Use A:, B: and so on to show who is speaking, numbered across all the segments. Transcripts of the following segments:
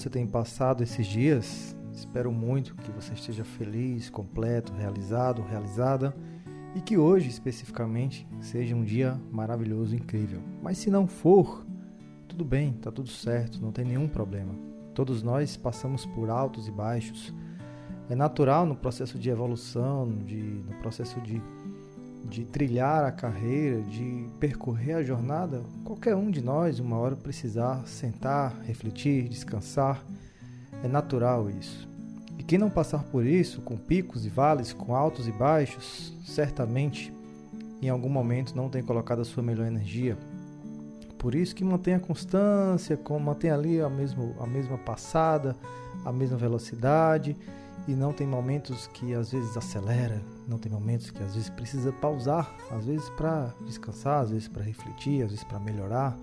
A: você tem passado esses dias? Espero muito que você esteja feliz, completo, realizado, realizada e que hoje especificamente seja um dia maravilhoso, incrível. Mas se não for, tudo bem, tá tudo certo, não tem nenhum problema. Todos nós passamos por altos e baixos. É natural no processo de evolução, de, no processo de de trilhar a carreira, de percorrer a jornada, qualquer um de nós, uma hora, precisar sentar, refletir, descansar. É natural isso. E quem não passar por isso, com picos e vales, com altos e baixos, certamente em algum momento não tem colocado a sua melhor energia. Por isso que mantenha constância, mantenha ali a, mesmo, a mesma passada, a mesma velocidade e não tem momentos que às vezes acelera, não tem momentos que às vezes precisa pausar, às vezes para descansar, às vezes para refletir, às vezes para melhorar,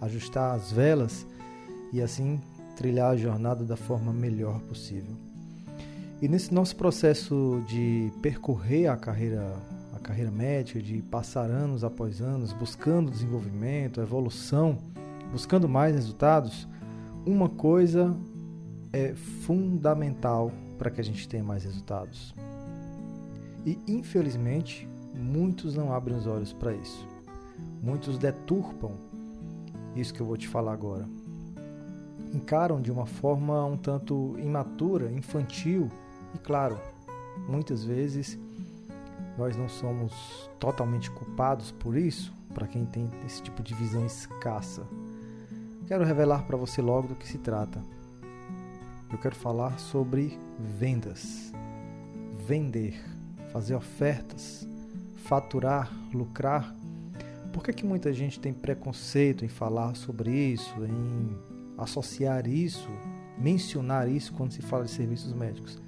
A: ajustar as velas e assim trilhar a jornada da forma melhor possível. E nesse nosso processo de percorrer a carreira a carreira médica, de passar anos após anos buscando desenvolvimento, evolução, buscando mais resultados, uma coisa é fundamental para que a gente tenha mais resultados. E infelizmente, muitos não abrem os olhos para isso. Muitos deturpam isso que eu vou te falar agora. Encaram de uma forma um tanto imatura, infantil e, claro, muitas vezes nós não somos totalmente culpados por isso, para quem tem esse tipo de visão escassa. Quero revelar para você logo do que se trata eu quero falar sobre vendas. Vender, fazer ofertas, faturar, lucrar. Por que, que muita gente tem preconceito em falar sobre isso, em associar isso, mencionar isso quando se fala de serviços médicos?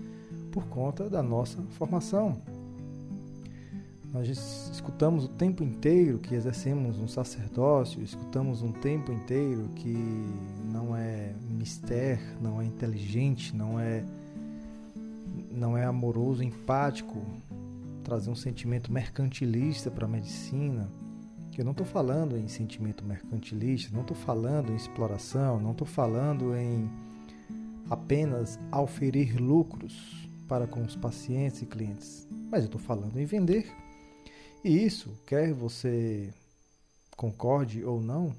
A: Por conta da nossa formação. Nós escutamos o tempo inteiro que exercemos um sacerdócio, escutamos um tempo inteiro que mister, não é inteligente, não é não é amoroso, empático, trazer um sentimento mercantilista para a medicina. Eu não estou falando em sentimento mercantilista, não estou falando em exploração, não estou falando em apenas auferir lucros para com os pacientes e clientes, mas eu estou falando em vender e isso, quer você concorde ou não,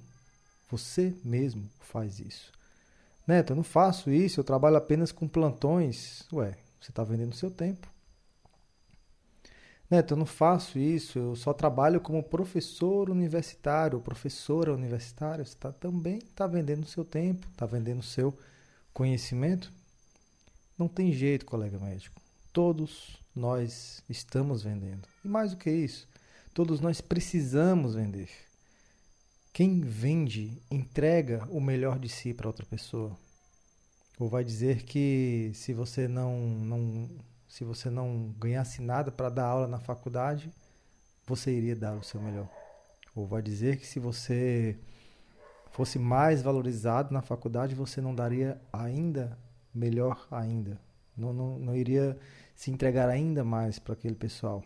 A: você mesmo faz isso. Neto, eu não faço isso, eu trabalho apenas com plantões. Ué, você está vendendo seu tempo. Neto, eu não faço isso, eu só trabalho como professor universitário, professora universitária. Você tá, também está vendendo seu tempo, está vendendo seu conhecimento. Não tem jeito, colega médico. Todos nós estamos vendendo. E mais do que isso, Todos nós precisamos vender. Quem vende entrega o melhor de si para outra pessoa. Ou vai dizer que se você não, não se você não ganhasse nada para dar aula na faculdade, você iria dar o seu melhor. Ou vai dizer que se você fosse mais valorizado na faculdade, você não daria ainda melhor ainda. Não, não, não iria se entregar ainda mais para aquele pessoal.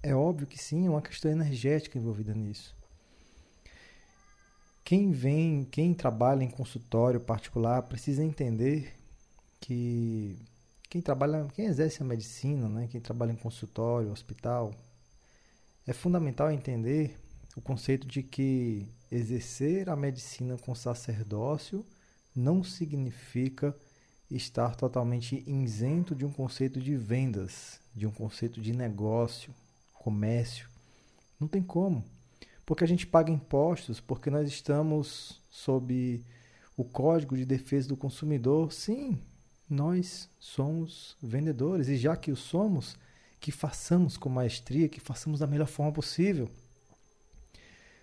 A: É óbvio que sim, é uma questão energética envolvida nisso. Quem vem, quem trabalha em consultório particular precisa entender que quem trabalha, quem exerce a medicina, né, quem trabalha em consultório, hospital, é fundamental entender o conceito de que exercer a medicina com sacerdócio não significa estar totalmente isento de um conceito de vendas, de um conceito de negócio, comércio. Não tem como. Porque a gente paga impostos, porque nós estamos sob o Código de Defesa do Consumidor. Sim, nós somos vendedores e já que o somos, que façamos com maestria, que façamos da melhor forma possível.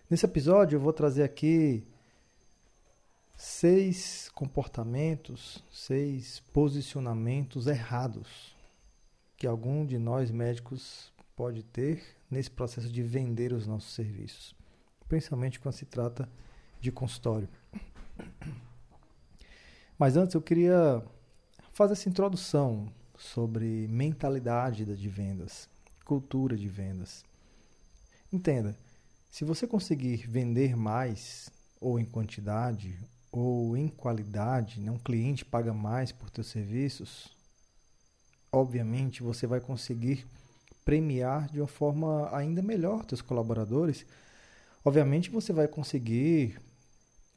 A: Nesse episódio eu vou trazer aqui seis comportamentos, seis posicionamentos errados que algum de nós médicos pode ter nesse processo de vender os nossos serviços, principalmente quando se trata de consultório. Mas antes eu queria fazer essa introdução sobre mentalidade de vendas, cultura de vendas. Entenda, se você conseguir vender mais, ou em quantidade, ou em qualidade, né? um cliente paga mais por teus serviços, obviamente você vai conseguir premiar de uma forma ainda melhor teus colaboradores. Obviamente você vai conseguir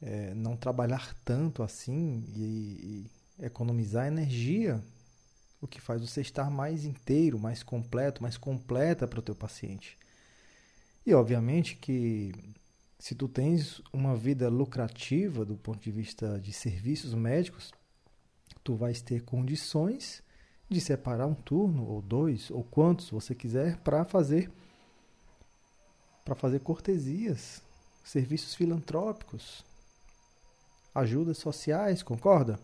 A: é, não trabalhar tanto assim e, e economizar energia, o que faz você estar mais inteiro, mais completo, mais completa para o teu paciente. E obviamente que se tu tens uma vida lucrativa do ponto de vista de serviços médicos, tu vais ter condições de separar um turno ou dois ou quantos você quiser para fazer para fazer cortesias, serviços filantrópicos, ajudas sociais, concorda?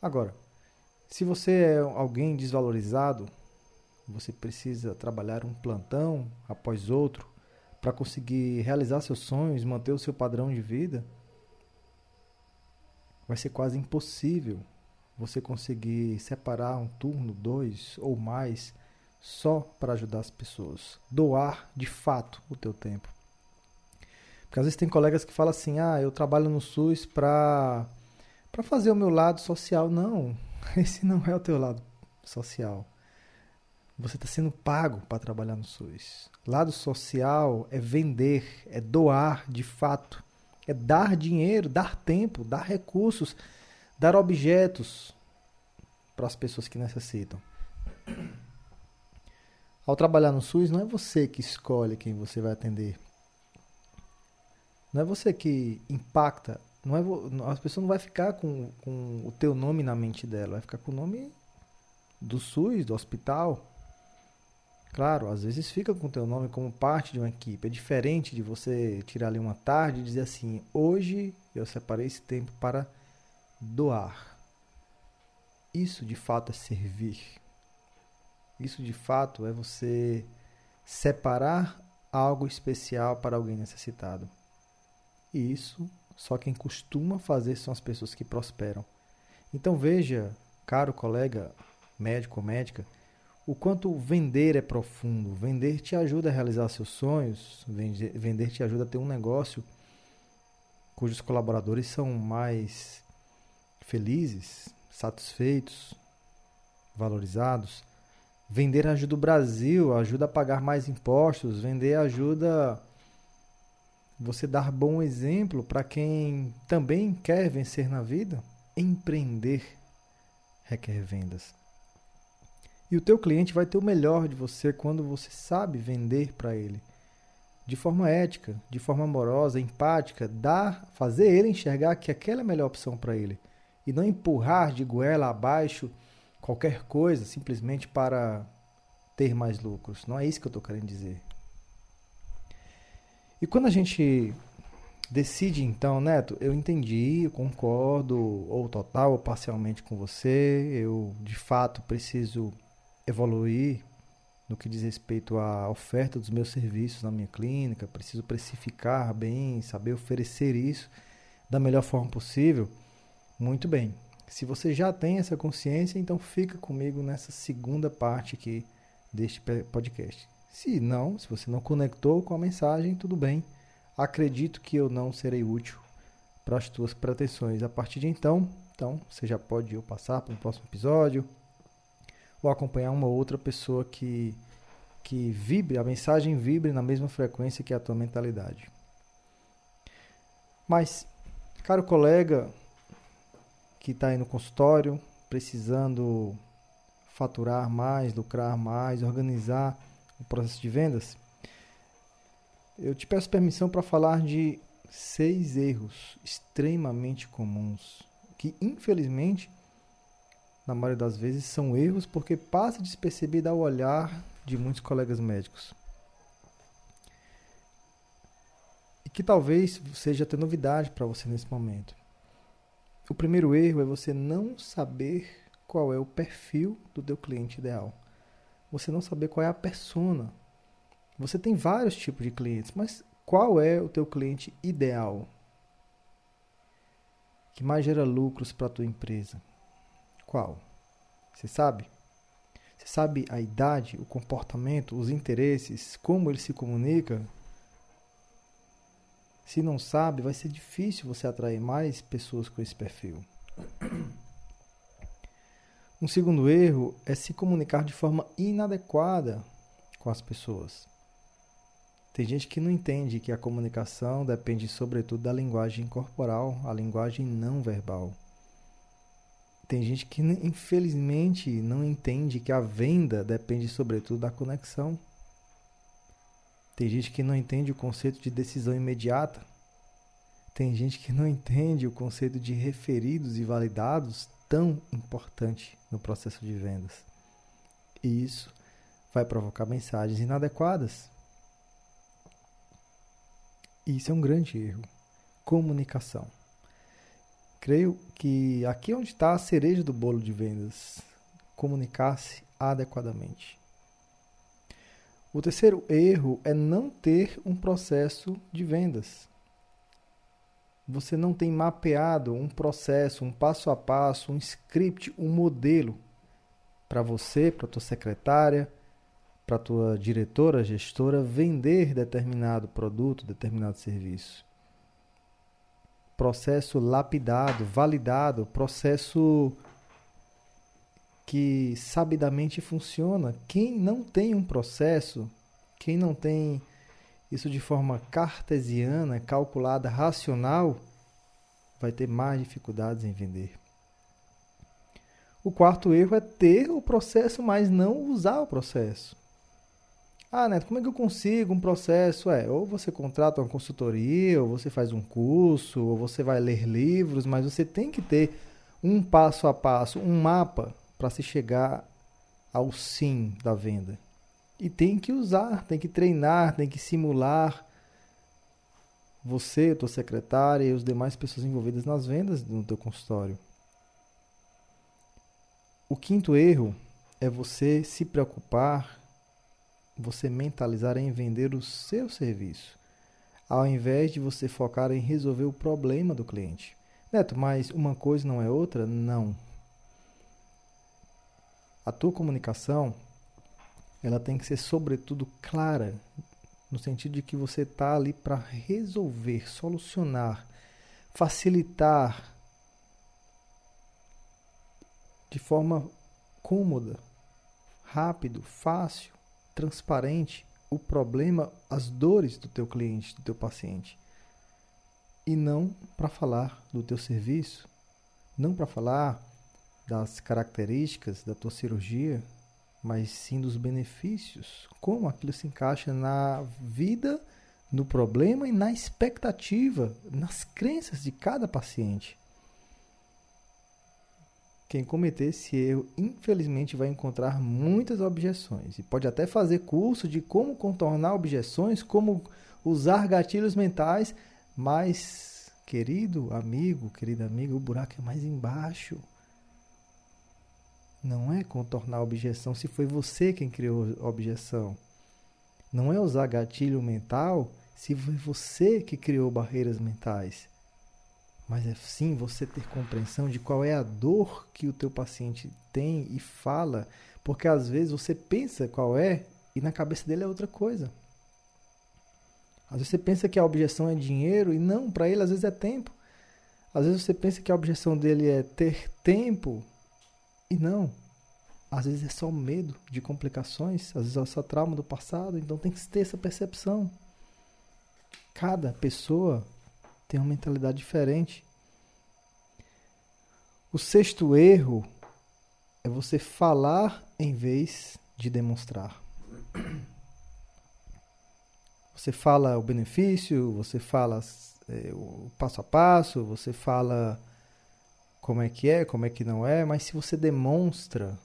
A: Agora, se você é alguém desvalorizado, você precisa trabalhar um plantão após outro para conseguir realizar seus sonhos, manter o seu padrão de vida, vai ser quase impossível você conseguir separar um turno, dois ou mais, só para ajudar as pessoas. Doar de fato o teu tempo. Porque às vezes tem colegas que falam assim: ah, eu trabalho no SUS para para fazer o meu lado social. Não, esse não é o teu lado social. Você está sendo pago para trabalhar no SUS. Lado social é vender, é doar de fato, é dar dinheiro, dar tempo, dar recursos, dar objetos para as pessoas que necessitam. Ao trabalhar no SUS, não é você que escolhe quem você vai atender. Não é você que impacta. Não é, as pessoas não vai ficar com, com o teu nome na mente dela, vai ficar com o nome do SUS, do hospital. Claro, às vezes fica com o teu nome como parte de uma equipe. É diferente de você tirar ali uma tarde e dizer assim: hoje eu separei esse tempo para doar. Isso de fato é servir. Isso de fato é você separar algo especial para alguém necessitado. E isso só quem costuma fazer são as pessoas que prosperam. Então veja, caro colega médico ou médica, o quanto vender é profundo. Vender te ajuda a realizar seus sonhos, vender te ajuda a ter um negócio cujos colaboradores são mais felizes, satisfeitos, valorizados. Vender ajuda o Brasil, ajuda a pagar mais impostos, vender ajuda você dar bom exemplo para quem também quer vencer na vida. Empreender requer vendas. E o teu cliente vai ter o melhor de você quando você sabe vender para ele. De forma ética, de forma amorosa, empática, dar, fazer ele enxergar que aquela é a melhor opção para ele. E não empurrar de goela abaixo qualquer coisa simplesmente para ter mais lucros. Não é isso que eu estou querendo dizer. E quando a gente decide então, Neto, eu entendi, eu concordo, ou total ou parcialmente com você, eu de fato preciso evoluir no que diz respeito à oferta dos meus serviços na minha clínica, preciso precificar bem, saber oferecer isso da melhor forma possível. Muito bem. Se você já tem essa consciência, então fica comigo nessa segunda parte aqui deste podcast. Se não, se você não conectou com a mensagem, tudo bem. Acredito que eu não serei útil para as tuas pretensões. A partir de então, então você já pode eu passar para o próximo episódio, ou acompanhar uma outra pessoa que, que vibre, a mensagem vibre na mesma frequência que a tua mentalidade. Mas, caro colega que está aí no consultório, precisando faturar mais, lucrar mais, organizar o processo de vendas, eu te peço permissão para falar de seis erros extremamente comuns que, infelizmente, na maioria das vezes, são erros porque passa despercebido ao olhar de muitos colegas médicos. E que talvez seja até novidade para você nesse momento. O primeiro erro é você não saber qual é o perfil do teu cliente ideal. Você não saber qual é a persona. Você tem vários tipos de clientes, mas qual é o teu cliente ideal? Que mais gera lucros para a tua empresa? Qual? Você sabe? Você sabe a idade, o comportamento, os interesses, como ele se comunica? Se não sabe, vai ser difícil você atrair mais pessoas com esse perfil. Um segundo erro é se comunicar de forma inadequada com as pessoas. Tem gente que não entende que a comunicação depende sobretudo da linguagem corporal, a linguagem não verbal. Tem gente que infelizmente não entende que a venda depende sobretudo da conexão. Tem gente que não entende o conceito de decisão imediata. Tem gente que não entende o conceito de referidos e validados tão importante no processo de vendas. E isso vai provocar mensagens inadequadas. E isso é um grande erro. Comunicação. Creio que aqui é onde está a cereja do bolo de vendas. Comunicar-se adequadamente. O terceiro erro é não ter um processo de vendas você não tem mapeado um processo, um passo a passo, um script, um modelo para você, para tua secretária, para tua diretora, gestora vender determinado produto, determinado serviço. Processo lapidado, validado, processo que sabidamente funciona. Quem não tem um processo, quem não tem isso de forma cartesiana, calculada, racional, vai ter mais dificuldades em vender. O quarto erro é ter o processo, mas não usar o processo. Ah, Neto, como é que eu consigo um processo? É, ou você contrata uma consultoria, ou você faz um curso, ou você vai ler livros, mas você tem que ter um passo a passo, um mapa para se chegar ao sim da venda. E tem que usar, tem que treinar, tem que simular. Você, tua secretária e os demais pessoas envolvidas nas vendas no teu consultório. O quinto erro é você se preocupar, você mentalizar em vender o seu serviço, ao invés de você focar em resolver o problema do cliente. Neto, mas uma coisa não é outra? Não. A tua comunicação ela tem que ser sobretudo clara, no sentido de que você está ali para resolver, solucionar, facilitar de forma cômoda, rápido, fácil, transparente o problema, as dores do teu cliente, do teu paciente. E não para falar do teu serviço, não para falar das características da tua cirurgia, mas sim dos benefícios, como aquilo se encaixa na vida, no problema e na expectativa, nas crenças de cada paciente. Quem cometer esse erro, infelizmente, vai encontrar muitas objeções e pode até fazer curso de como contornar objeções, como usar gatilhos mentais, mas, querido amigo, querida amiga, o buraco é mais embaixo. Não é contornar a objeção se foi você quem criou a objeção. Não é usar gatilho mental se foi você que criou barreiras mentais. Mas é sim você ter compreensão de qual é a dor que o teu paciente tem e fala, porque às vezes você pensa qual é e na cabeça dele é outra coisa. Às vezes você pensa que a objeção é dinheiro e não, para ele às vezes é tempo. Às vezes você pensa que a objeção dele é ter tempo e não. Às vezes é só medo de complicações, às vezes é só trauma do passado, então tem que ter essa percepção. Cada pessoa tem uma mentalidade diferente. O sexto erro é você falar em vez de demonstrar. Você fala o benefício, você fala é, o passo a passo, você fala como é que é, como é que não é, mas se você demonstra,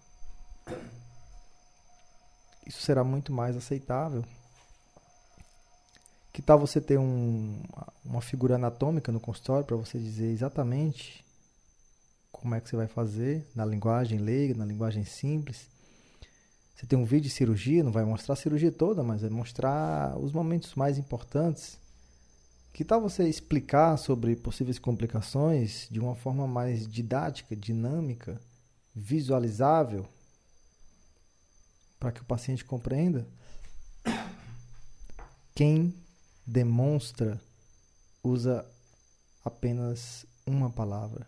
A: isso será muito mais aceitável. Que tal você ter um, uma figura anatômica no consultório para você dizer exatamente como é que você vai fazer na linguagem leiga, na linguagem simples? Você tem um vídeo de cirurgia, não vai mostrar a cirurgia toda, mas vai mostrar os momentos mais importantes que tal você explicar sobre possíveis complicações de uma forma mais didática, dinâmica, visualizável, para que o paciente compreenda? Quem demonstra usa apenas uma palavra.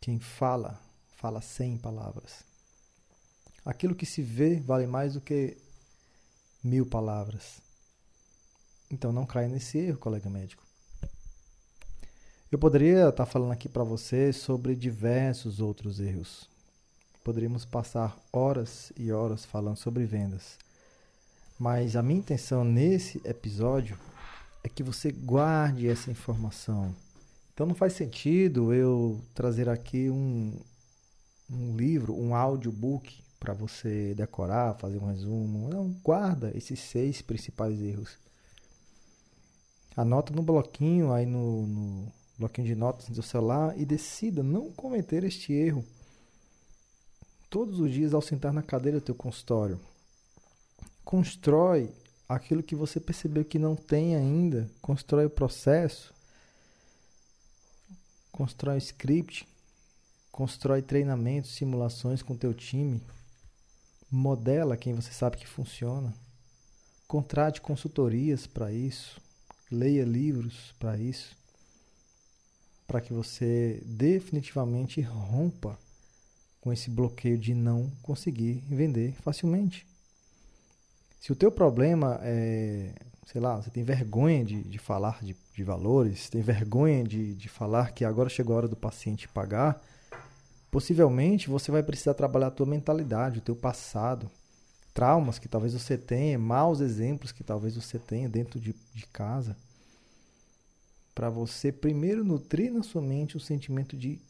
A: Quem fala, fala cem palavras. Aquilo que se vê vale mais do que mil palavras. Então não caia nesse erro, colega médico. Eu poderia estar falando aqui para você sobre diversos outros erros. Poderíamos passar horas e horas falando sobre vendas. Mas a minha intenção nesse episódio é que você guarde essa informação. Então não faz sentido eu trazer aqui um, um livro, um audiobook para você decorar, fazer um resumo. Não, guarda esses seis principais erros. Anota no bloquinho, aí no, no bloquinho de notas do celular e decida não cometer este erro. Todos os dias ao sentar na cadeira do teu consultório, constrói aquilo que você percebeu que não tem ainda, constrói o processo, constrói o script, constrói treinamentos, simulações com teu time, modela quem você sabe que funciona, contrate consultorias para isso, leia livros para isso, para que você definitivamente rompa com esse bloqueio de não conseguir vender facilmente. Se o teu problema é, sei lá, você tem vergonha de, de falar de, de valores, tem vergonha de, de falar que agora chegou a hora do paciente pagar, possivelmente você vai precisar trabalhar a tua mentalidade, o teu passado, traumas que talvez você tenha, maus exemplos que talvez você tenha dentro de, de casa, para você primeiro nutrir na sua mente o sentimento de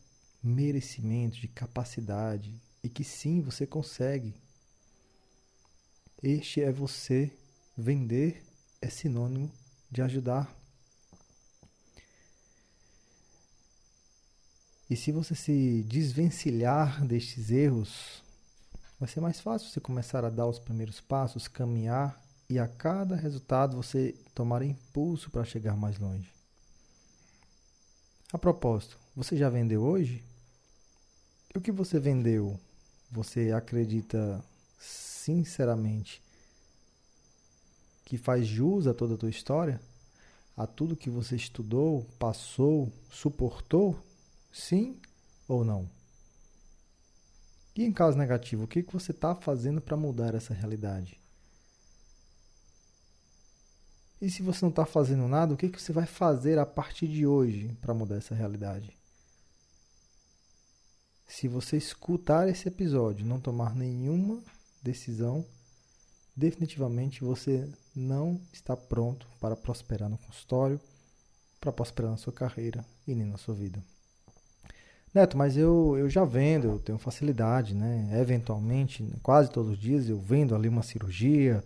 A: merecimento, de capacidade e que sim, você consegue este é você. Vender é sinônimo de ajudar. E se você se desvencilhar destes erros, vai ser mais fácil você começar a dar os primeiros passos, caminhar e a cada resultado você tomar impulso para chegar mais longe. A propósito, você já vendeu hoje? E o que você vendeu? Você acredita sinceramente que faz jus a toda a tua história? A tudo que você estudou, passou, suportou? Sim ou não? E em caso negativo, o que, que você está fazendo para mudar essa realidade? E se você não está fazendo nada, o que, que você vai fazer a partir de hoje para mudar essa realidade? Se você escutar esse episódio e não tomar nenhuma decisão, definitivamente você não está pronto para prosperar no consultório, para prosperar na sua carreira e nem na sua vida. Neto, mas eu, eu já vendo, eu tenho facilidade, né? Eventualmente, quase todos os dias eu vendo ali uma cirurgia,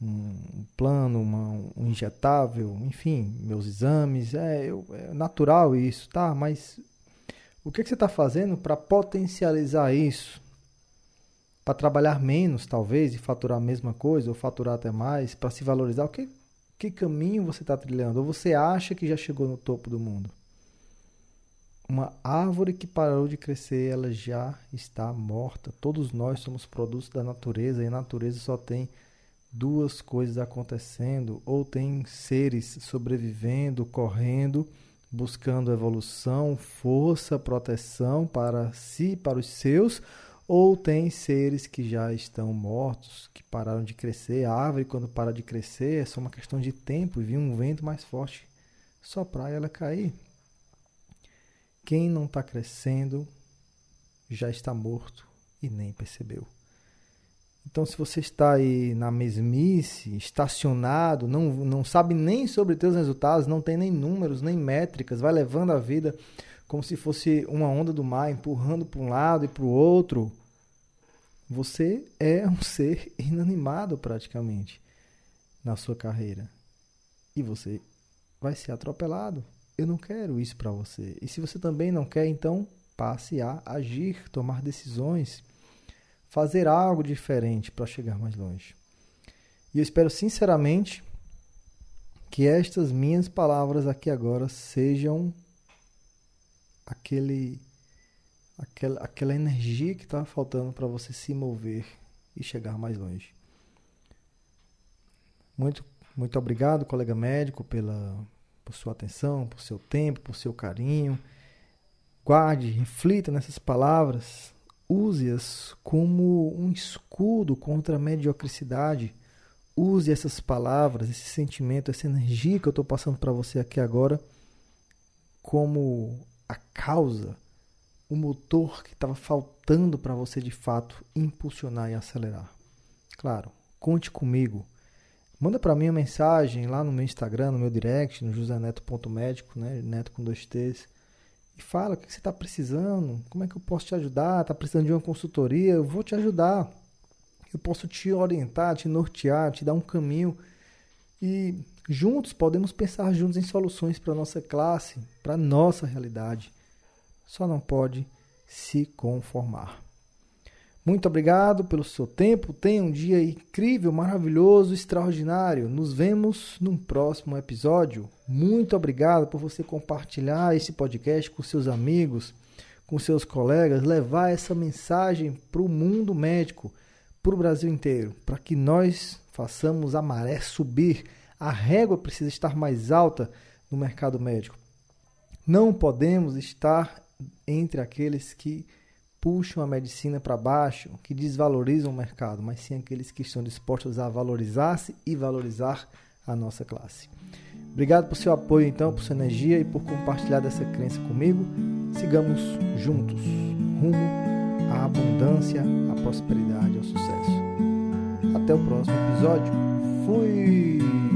A: um plano, uma, um injetável, enfim, meus exames, é, eu, é natural isso, tá? Mas o que, que você está fazendo para potencializar isso? para trabalhar menos, talvez, e faturar a mesma coisa, ou faturar até mais, para se valorizar, o que, que caminho você está trilhando? Ou você acha que já chegou no topo do mundo? Uma árvore que parou de crescer, ela já está morta. Todos nós somos produtos da natureza e a natureza só tem duas coisas acontecendo: ou tem seres sobrevivendo, correndo, buscando evolução, força, proteção para si, para os seus, ou tem seres que já estão mortos, que pararam de crescer. A árvore, quando para de crescer, é só uma questão de tempo e vir um vento mais forte soprar e ela cair. Quem não está crescendo já está morto e nem percebeu. Então, se você está aí na mesmice, estacionado, não, não sabe nem sobre teus resultados, não tem nem números, nem métricas, vai levando a vida como se fosse uma onda do mar empurrando para um lado e para o outro. Você é um ser inanimado praticamente na sua carreira. E você vai ser atropelado. Eu não quero isso para você. E se você também não quer, então passe a agir, tomar decisões, fazer algo diferente para chegar mais longe. E eu espero sinceramente que estas minhas palavras aqui agora sejam aquele aquela, aquela energia que estava faltando para você se mover e chegar mais longe. Muito muito obrigado, colega médico, pela por sua atenção, por seu tempo, por seu carinho. Guarde, reflita nessas palavras, use-as como um escudo contra a mediocridade. Use essas palavras, esse sentimento, essa energia que eu estou passando para você aqui agora, como a causa, o motor que estava faltando para você de fato impulsionar e acelerar. Claro, conte comigo. Manda para mim uma mensagem lá no meu Instagram, no meu direct, no joseneto.médico, né? Neto com dois T's. E fala o que você está precisando, como é que eu posso te ajudar, está precisando de uma consultoria, eu vou te ajudar. Eu posso te orientar, te nortear, te dar um caminho. E juntos podemos pensar juntos em soluções para nossa classe, para nossa realidade. Só não pode se conformar. Muito obrigado pelo seu tempo. Tenha um dia incrível, maravilhoso, extraordinário. Nos vemos num próximo episódio. Muito obrigado por você compartilhar esse podcast com seus amigos, com seus colegas, levar essa mensagem para o mundo médico, para o Brasil inteiro, para que nós façamos a maré subir. A régua precisa estar mais alta no mercado médico. Não podemos estar entre aqueles que puxam a medicina para baixo, que desvalorizam o mercado, mas sim aqueles que estão dispostos a valorizar-se e valorizar a nossa classe. Obrigado por seu apoio, então, por sua energia e por compartilhar dessa crença comigo. Sigamos juntos, rumo à abundância, à prosperidade, ao sucesso. Até o próximo episódio. Fui!